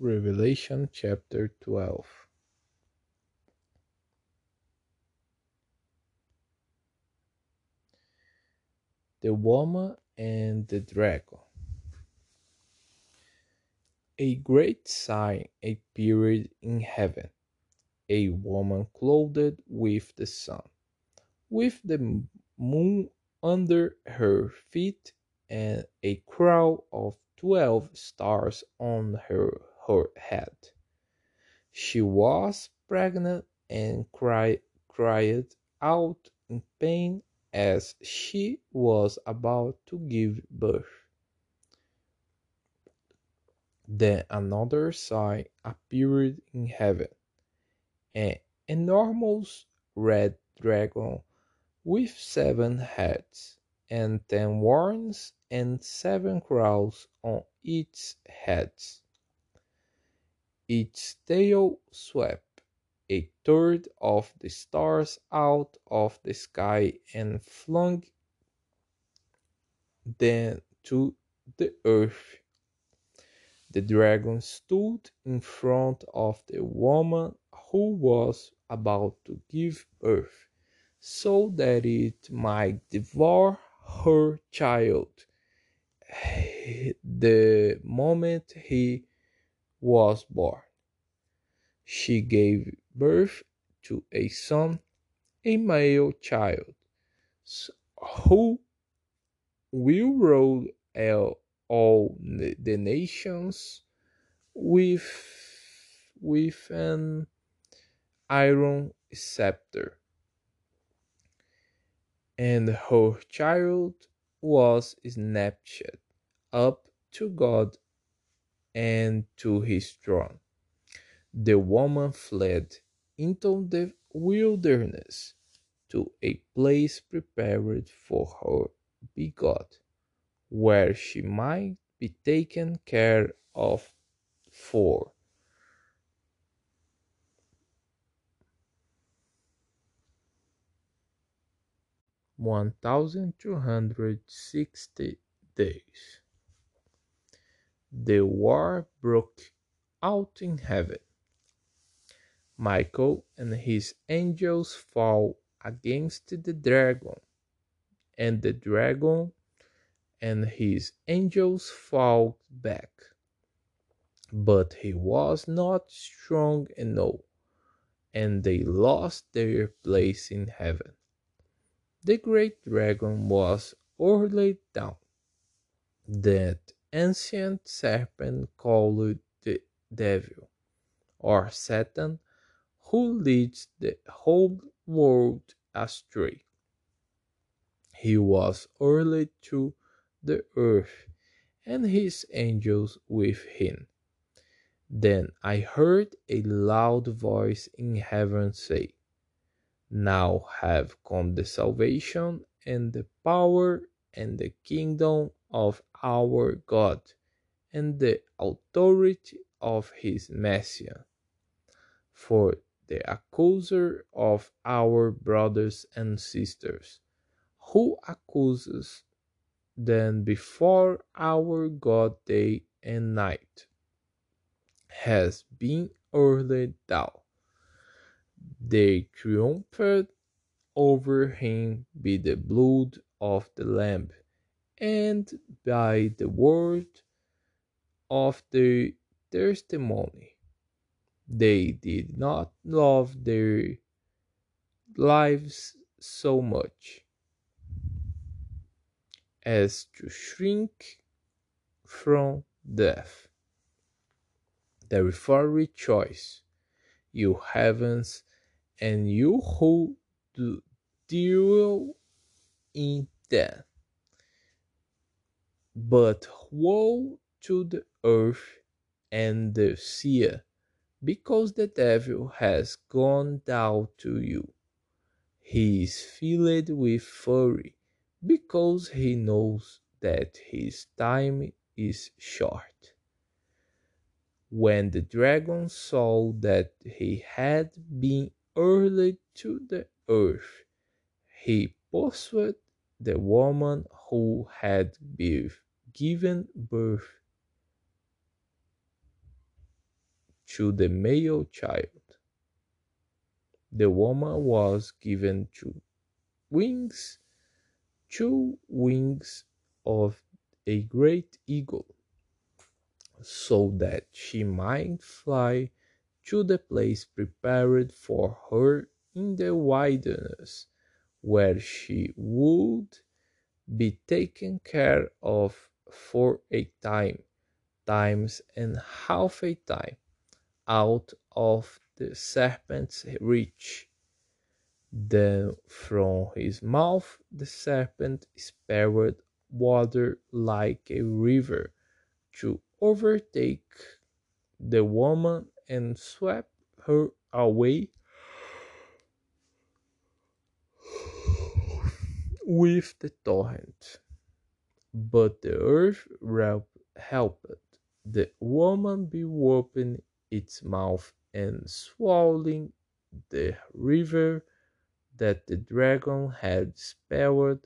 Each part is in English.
Revelation chapter 12. The woman and the dragon. A great sign appeared in heaven a woman clothed with the sun, with the moon under her feet, and a crown of twelve stars on her, her head. She was pregnant and cried, cried out in pain as she was about to give birth. Then another sign appeared in heaven an enormous red dragon with seven heads and ten horns and seven crowns on its heads. Its tail swept a third of the stars out of the sky and flung them to the earth. The dragon stood in front of the woman who was about to give birth, so that it might devour her child the moment he was born. She gave birth to a son, a male child, who will rule all the nations with, with an iron scepter. And her child was snatched up to God and to his throne. The woman fled into the wilderness to a place prepared for her by God, where she might be taken care of for 1260 days. The war broke out in heaven. Michael and his angels fought against the dragon, and the dragon and his angels fought back. But he was not strong enough, and they lost their place in heaven the great dragon was hurled down. That ancient serpent called the devil, or Satan, who leads the whole world astray. He was hurled to the earth, and his angels with him. Then I heard a loud voice in heaven say, now have come the salvation and the power and the kingdom of our God and the authority of his Messiah. For the accuser of our brothers and sisters, who accuses them before our God day and night, has been hurled down they triumphed over him by the blood of the Lamb and by the word of their testimony. They did not love their lives so much as to shrink from death. Therefore, rejoice, you heavens and you who do deal in death. But woe to the earth and the sea, because the devil has gone down to you. He is filled with fury, because he knows that his time is short. When the dragon saw that he had been hurled to the earth. He pursued the woman who had given birth to the male child. The woman was given two wings, two wings of a great eagle, so that she might fly to the place prepared for her in the wilderness, where she would be taken care of for a time, times and half a time, out of the serpent's reach. Then from his mouth the serpent spewed water like a river to overtake the woman and swept her away with the torrent. But the earth helped the woman be opening its mouth and swallowing the river that the dragon had spewed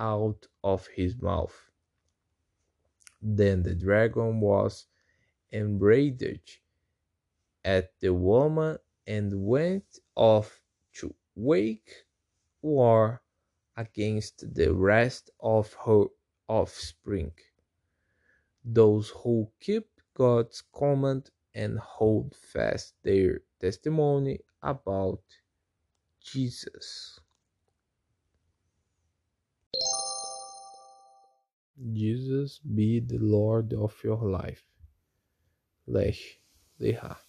out of his mouth. Then the dragon was enraged at the woman and went off to wage war against the rest of her offspring, those who keep God's command and hold fast their testimony about Jesus. Jesus be the Lord of your life. Lech Leha.